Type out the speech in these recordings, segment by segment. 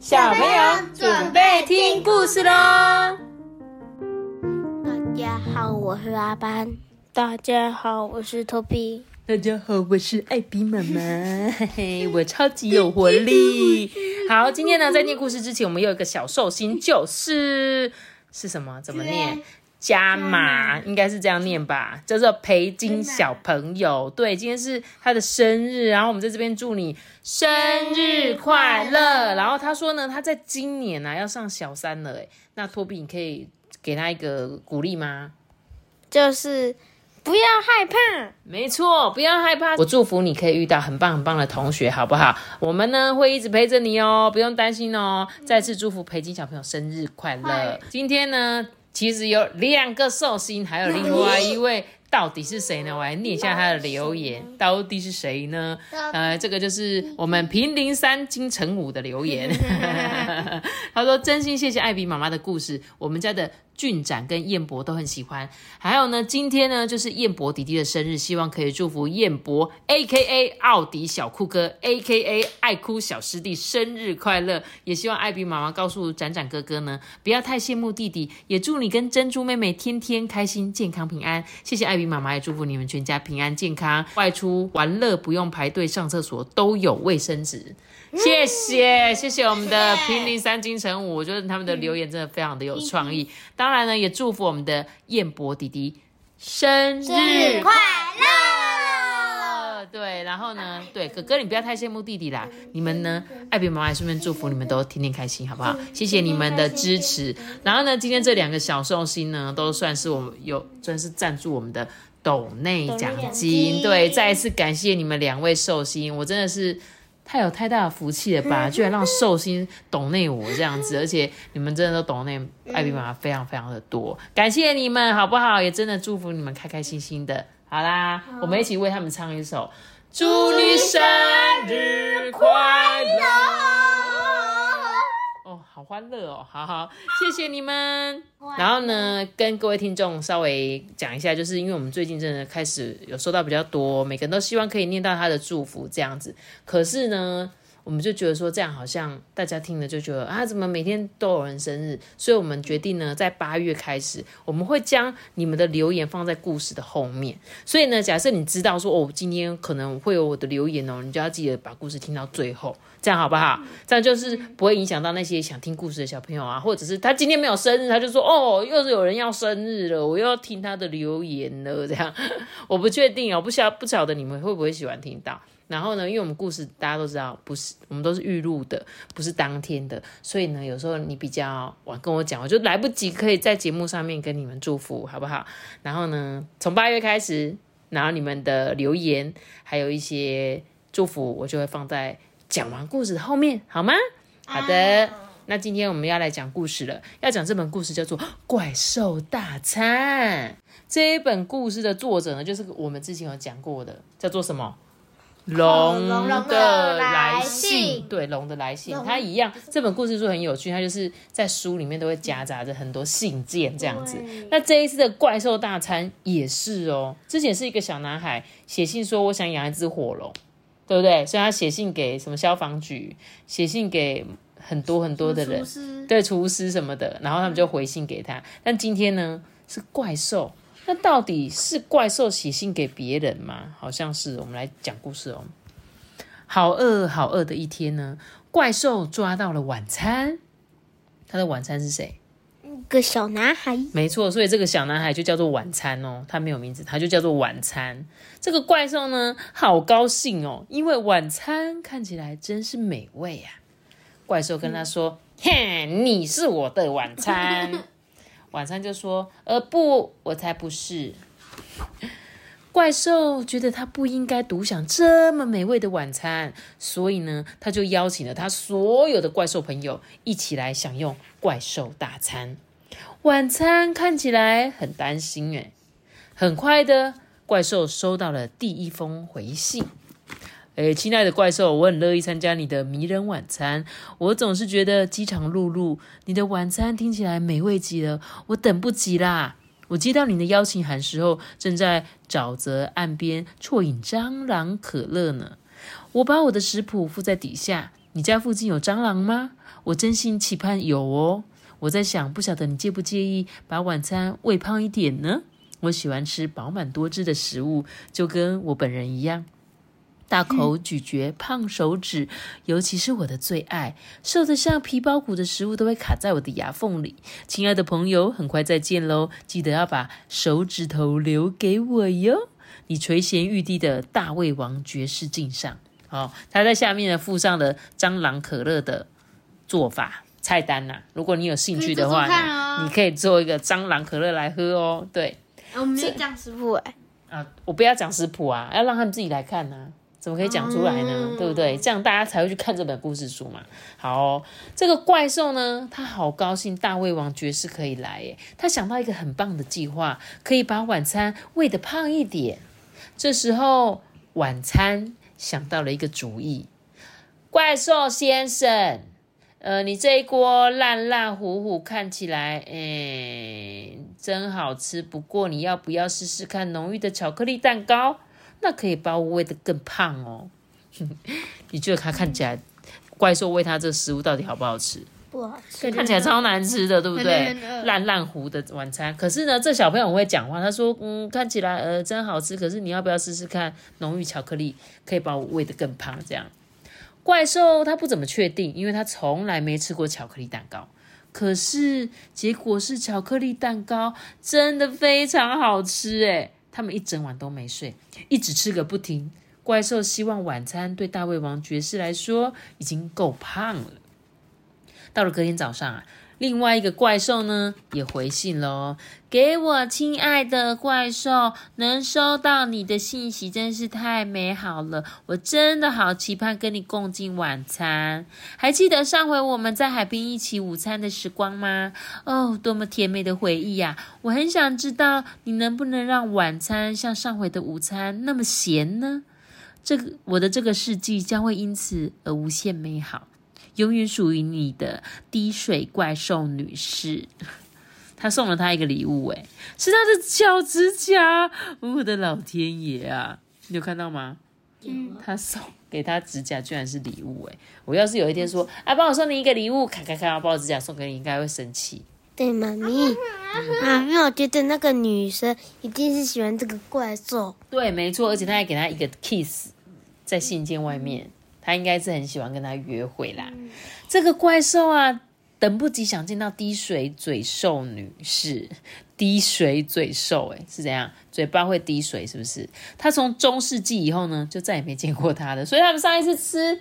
小朋友准备听故事喽！大家好，我是阿班。大家好，我是托比。大家好，我是艾比妈妈，嘿嘿，我超级有活力。好，今天呢，在念故事之前，我们有一个小寿星，就是是什么？怎么念？加码应该是这样念吧，叫做培金小朋友。对，今天是他的生日，然后我们在这边祝你生日快乐。然后他说呢，他在今年呢要上小三了，哎，那托比你可以给他一个鼓励吗？就是不要害怕，没错，不要害怕。我祝福你可以遇到很棒很棒的同学，好不好？我们呢会一直陪着你哦，不用担心哦。再次祝福培金小朋友生日快乐。今天呢？其实有两个寿星，还有另外一位，到底是谁呢？我来念一下他的留言，到底是谁呢？呃，这个就是我们平林山金城武的留言。他说：“真心谢谢艾比妈妈的故事，我们家的。”俊展跟燕博都很喜欢，还有呢，今天呢就是燕博弟弟的生日，希望可以祝福燕博 A K A 奥迪小酷哥 A K A 爱哭小师弟生日快乐，也希望艾比妈妈告诉展展哥哥呢，不要太羡慕弟弟，也祝你跟珍珠妹妹天天开心、健康、平安。谢谢艾比妈妈，也祝福你们全家平安健康，外出玩乐不用排队上厕所，都有卫生纸。谢谢谢谢我们的平林三金城武，我觉得他们的留言真的非常的有创意。当然呢，也祝福我们的燕博弟弟生日快乐。对，然后呢，对哥哥你不要太羡慕弟弟啦。你们呢，艾比妈妈顺便祝福你们都天天开心，好不好？谢谢你们的支持。然后呢，今天这两个小寿星呢，都算是我们有算是赞助我们的斗内奖金。对，再一次感谢你们两位寿星，我真的是。太有太大的福气了吧！居然让寿星懂内我这样子，而且你们真的都懂内艾比妈妈非常非常的多，感谢你们好不好？也真的祝福你们开开心心的。好啦，我们一起为他们唱一首《祝你生日快乐》。哦好欢乐哦，好好，谢谢你们。然后呢，跟各位听众稍微讲一下，就是因为我们最近真的开始有收到比较多，每个人都希望可以念到他的祝福这样子。可是呢。我们就觉得说这样好像大家听了就觉得啊，怎么每天都有人生日？所以我们决定呢，在八月开始，我们会将你们的留言放在故事的后面。所以呢，假设你知道说哦，今天可能会有我的留言哦，你就要记得把故事听到最后，这样好不好？这样就是不会影响到那些想听故事的小朋友啊，或者是他今天没有生日，他就说哦，又是有人要生日了，我又要听他的留言了，这样我不确定哦，不晓不晓得你们会不会喜欢听到。然后呢，因为我们故事大家都知道，不是我们都是预录的，不是当天的，所以呢，有时候你比较晚跟我讲，我就来不及可以在节目上面跟你们祝福，好不好？然后呢，从八月开始，然后你们的留言还有一些祝福，我就会放在讲完故事的后面，好吗？好的，那今天我们要来讲故事了，要讲这本故事叫做《怪兽大餐》。这一本故事的作者呢，就是我们之前有讲过的，叫做什么？龙的来信，对龙的来信，它一样。这本故事书很有趣，它就是在书里面都会夹杂着很多信件这样子。那这一次的怪兽大餐也是哦。之前是一个小男孩写信说，我想养一只火龙，对不对？所以他写信给什么消防局，写信给很多很多的人，对厨师什么的，然后他们就回信给他。但今天呢，是怪兽。那到底是怪兽写信给别人吗？好像是。我们来讲故事哦。好饿好饿的一天呢，怪兽抓到了晚餐。他的晚餐是谁？一个小男孩。没错，所以这个小男孩就叫做晚餐哦。他没有名字，他就叫做晚餐。这个怪兽呢，好高兴哦，因为晚餐看起来真是美味啊。怪兽跟他说：“嘿，你是我的晚餐。” 晚餐就说：“呃，不，我才不是。”怪兽觉得他不应该独享这么美味的晚餐，所以呢，他就邀请了他所有的怪兽朋友一起来享用怪兽大餐。晚餐看起来很担心诶，很快的，怪兽收到了第一封回信。哎，亲爱的怪兽，我很乐意参加你的迷人晚餐。我总是觉得饥肠辘辘，你的晚餐听起来美味极了，我等不及啦！我接到你的邀请函时候，正在沼泽岸边啜饮蟑螂可乐呢。我把我的食谱附在底下，你家附近有蟑螂吗？我真心期盼有哦。我在想，不晓得你介不介意把晚餐喂胖一点呢？我喜欢吃饱满多汁的食物，就跟我本人一样。大口咀嚼胖手指，尤其是我的最爱，瘦得像皮包骨的食物都会卡在我的牙缝里。亲爱的朋友，很快再见喽！记得要把手指头留给我哟。你垂涎欲滴的大胃王爵士镜上，好，他在下面呢附上了蟑螂可乐的做法菜单呐。如果你有兴趣的话，你可以做一个蟑螂可乐来喝哦。对，我没讲食谱哎。啊，我不要讲食谱啊，要让他们自己来看呢。怎么可以讲出来呢？对不对？这样大家才会去看这本故事书嘛。好，这个怪兽呢，他好高兴，大胃王爵士可以来耶。他想到一个很棒的计划，可以把晚餐喂得胖一点。这时候，晚餐想到了一个主意：怪兽先生，呃，你这一锅烂烂糊糊，看起来，哎，真好吃。不过，你要不要试试看浓郁的巧克力蛋糕？那可以把我喂得更胖哦。你觉得他看起来怪兽喂他这食物到底好不好吃？不好吃，看起来超难吃的，对不对？烂烂糊的晚餐。可是呢，这小朋友会讲话，他说：“嗯，看起来呃真好吃。可是你要不要试试看浓郁巧克力可以把我喂得更胖？”这样怪兽他不怎么确定，因为他从来没吃过巧克力蛋糕。可是结果是巧克力蛋糕真的非常好吃诶他们一整晚都没睡，一直吃个不停。怪兽希望晚餐对大胃王爵士来说已经够胖了。到了隔天早上啊。另外一个怪兽呢也回信了哦，给我亲爱的怪兽，能收到你的信息真是太美好了，我真的好期盼跟你共进晚餐。还记得上回我们在海边一起午餐的时光吗？哦，多么甜美的回忆呀！我很想知道你能不能让晚餐像上回的午餐那么咸呢？这个我的这个世纪将会因此而无限美好。永远属于你的滴水怪兽女士，他送了他一个礼物，哎，是她的脚指甲。我的老天爷啊！你有看到吗？嗯，他送给他指甲居然是礼物，哎，我要是有一天说，啊，帮我送你一个礼物，咔咔咔，把我指甲送给你，应该会生气。对，妈咪，妈咪，我觉得那个女生一定是喜欢这个怪兽。对，没错，而且他还给他一个 kiss 在信件外面。他应该是很喜欢跟他约会啦。这个怪兽啊，等不及想见到滴水嘴兽女士。滴水嘴兽，诶是怎样？嘴巴会滴水，是不是？他从中世纪以后呢，就再也没见过他的。所以他们上一次吃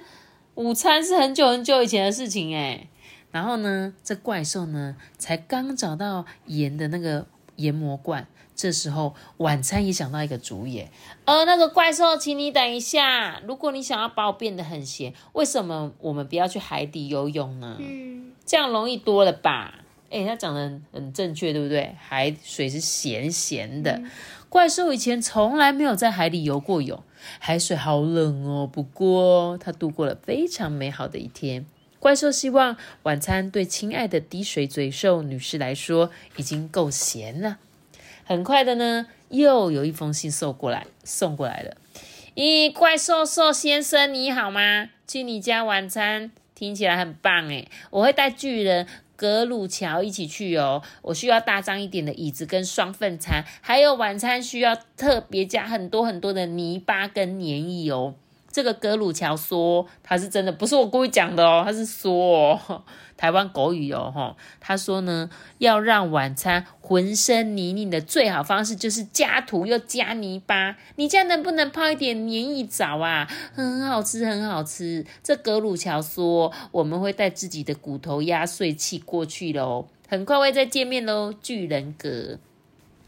午餐是很久很久以前的事情，诶然后呢，这怪兽呢，才刚找到盐的那个研磨罐。这时候，晚餐也想到一个主意。呃，那个怪兽，请你等一下。如果你想要把我变得很咸，为什么我们不要去海底游泳呢？嗯，这样容易多了吧？哎，他讲的很正确，对不对？海水是咸咸的。怪兽以前从来没有在海里游过泳，海水好冷哦。不过，他度过了非常美好的一天。怪兽希望晚餐对亲爱的滴水嘴兽女士来说已经够咸了。很快的呢，又有一封信送过来，送过来了。咦，怪兽兽先生你好吗？去你家晚餐听起来很棒诶，我会带巨人格鲁乔一起去哦。我需要大张一点的椅子跟双份餐，还有晚餐需要特别加很多很多的泥巴跟黏液哦。这个格鲁乔说他是真的，不是我故意讲的哦，他是说哦台湾狗语哦，哈，他说呢，要让晚餐浑身泥泞的最好方式就是加土又加泥巴。你家能不能泡一点黏液澡啊？很好吃，很好吃。这格鲁乔说我们会带自己的骨头压碎器过去喽，很快会再见面喽，巨人格。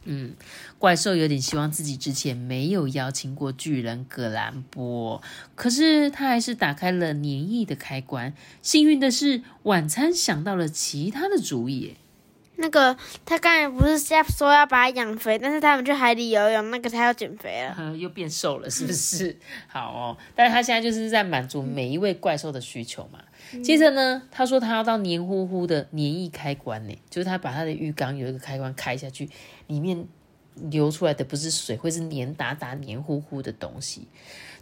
嗯，怪兽有点希望自己之前没有邀请过巨人格兰波，可是他还是打开了黏液的开关。幸运的是，晚餐想到了其他的主意。那个他刚才不是说要把它养肥，但是他们去海里游泳，那个他要减肥了，又变瘦了，是不是？好哦，但是他现在就是在满足每一位怪兽的需求嘛。接着呢，他说他要到黏糊糊的黏液开关呢，就是他把他的浴缸有一个开关开下去，里面流出来的不是水，会是黏哒哒、黏糊糊的东西。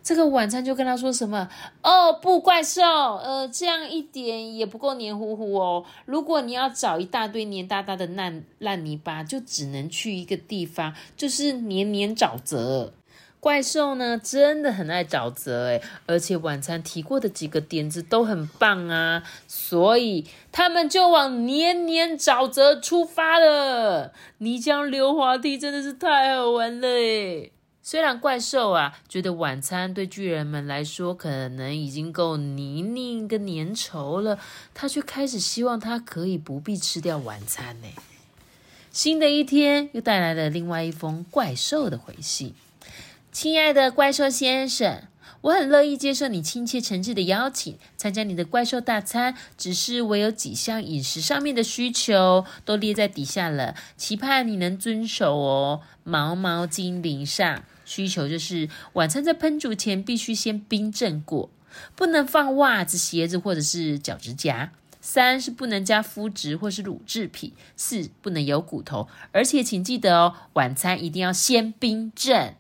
这个晚餐就跟他说什么哦不怪兽，呃这样一点也不够黏糊糊哦。如果你要找一大堆黏哒哒的烂烂泥巴，就只能去一个地方，就是黏黏沼泽。怪兽呢真的很爱沼泽诶而且晚餐提过的几个点子都很棒啊，所以他们就往黏黏沼泽出发了。泥浆溜滑梯真的是太好玩了诶虽然怪兽啊觉得晚餐对巨人们来说可能已经够泥泞跟粘稠了，他却开始希望他可以不必吃掉晚餐呢。新的一天又带来了另外一封怪兽的回信。亲爱的怪兽先生，我很乐意接受你亲切诚挚的邀请，参加你的怪兽大餐。只是我有几项饮食上面的需求都列在底下了，期盼你能遵守哦。毛毛精灵上需求就是晚餐在烹煮前必须先冰镇过，不能放袜子、鞋子或者是脚趾甲。三是不能加麸质或是乳制品。四不能有骨头，而且请记得哦，晚餐一定要先冰镇。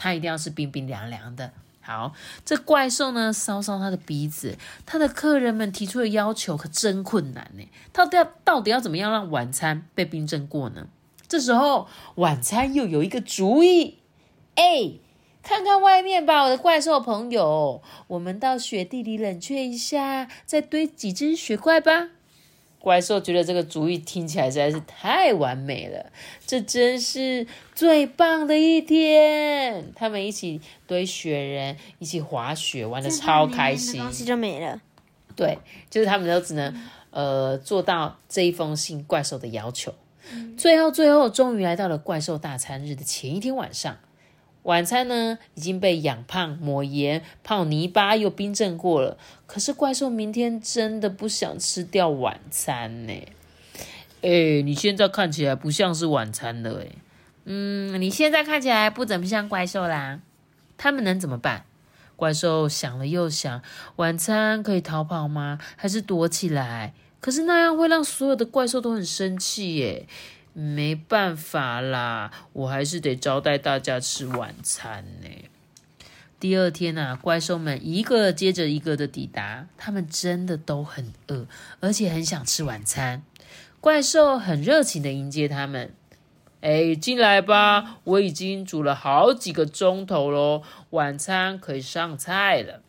它一定要是冰冰凉凉的。好，这怪兽呢，搔搔他的鼻子。他的客人们提出的要求可真困难呢。到底要到底要怎么样让晚餐被冰镇过呢？这时候，晚餐又有一个主意。哎，看看外面吧，我的怪兽朋友，我们到雪地里冷却一下，再堆几只雪怪吧。怪兽觉得这个主意听起来实在是太完美了，这真是最棒的一天。他们一起堆雪人，一起滑雪，玩的超开心。东西就没了。对，就是他们都只能呃做到这一封信怪兽的要求。最后，最后，终于来到了怪兽大餐日的前一天晚上。晚餐呢已经被养胖、抹盐、泡泥巴又冰镇过了。可是怪兽明天真的不想吃掉晚餐呢。哎，你现在看起来不像是晚餐了哎。嗯，你现在看起来不怎么像怪兽啦。他们能怎么办？怪兽想了又想，晚餐可以逃跑吗？还是躲起来？可是那样会让所有的怪兽都很生气耶。没办法啦，我还是得招待大家吃晚餐呢。第二天啊，怪兽们一个接着一个的抵达，他们真的都很饿，而且很想吃晚餐。怪兽很热情的迎接他们，哎，进来吧，我已经煮了好几个钟头喽，晚餐可以上菜了。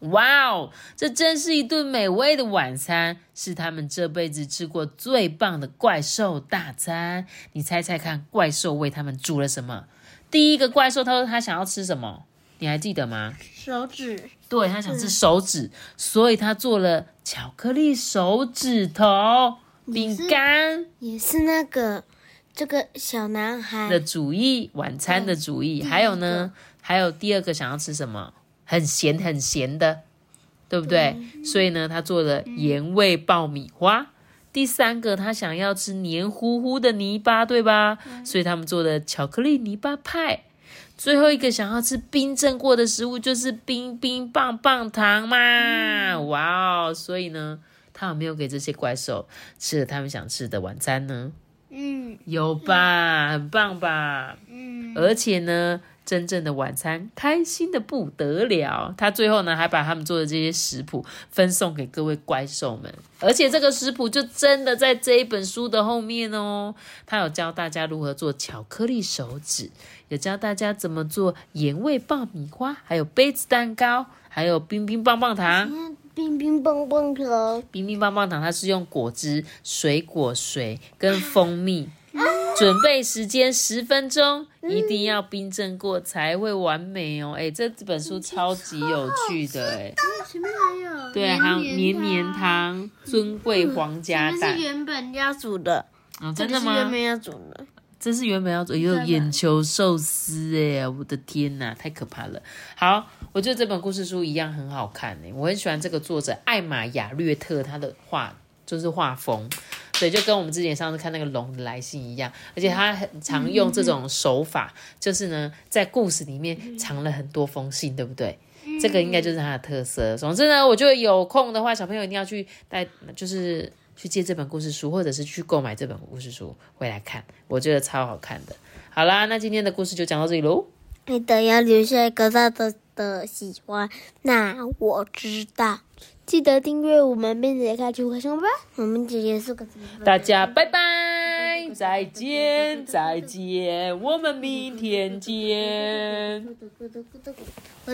哇哦，这真是一顿美味的晚餐，是他们这辈子吃过最棒的怪兽大餐。你猜猜看，怪兽为他们煮了什么？第一个怪兽他说他想要吃什么？你还记得吗？手指。对他想吃手指，所以他做了巧克力手指头饼干，也是那个这个小男孩的主意，晚餐的主意。还有呢？还有第二个想要吃什么？很咸很咸的，对不对？所以呢，他做了盐味爆米花。第三个，他想要吃黏糊糊的泥巴，对吧？所以他们做的巧克力泥巴派。最后一个想要吃冰镇过的食物，就是冰冰棒棒糖嘛！哇哦！所以呢，他有没有给这些怪兽吃了他们想吃的晚餐呢？嗯，有吧，很棒吧？嗯，而且呢。真正的晚餐，开心的不得了。他最后呢，还把他们做的这些食谱分送给各位怪兽们，而且这个食谱就真的在这一本书的后面哦。他有教大家如何做巧克力手指，有教大家怎么做盐味爆米花，还有杯子蛋糕，还有冰冰棒棒糖。冰冰棒棒糖，冰冰棒棒糖，它是用果汁、水果水跟蜂蜜。准备时间十分钟，一定要冰镇过才会完美哦。哎，这本书超级有趣的哎。前面还有对，还有绵绵汤、尊贵皇家蛋。是原本要煮的哦，真的吗？原本要煮的，这是原本要煮，有眼球寿司哎，我的天哪，太可怕了。好，我觉得这本故事书一样很好看哎，我很喜欢这个作者艾玛雅略特他的画，就是画风。对，就跟我们之前上次看那个龙的来信一样，而且他很常用这种手法，就是呢，在故事里面藏了很多封信，对不对？这个应该就是他的特色。总之呢，我觉得有空的话，小朋友一定要去带，就是去借这本故事书，或者是去购买这本故事书回来看，我觉得超好看的。好啦，那今天的故事就讲到这里喽。记得要留下一个大大的喜欢，那我知道。记得订阅我们，并且开启小铃吧。我们姐姐是个大家拜拜，再见，再见，我们明天见。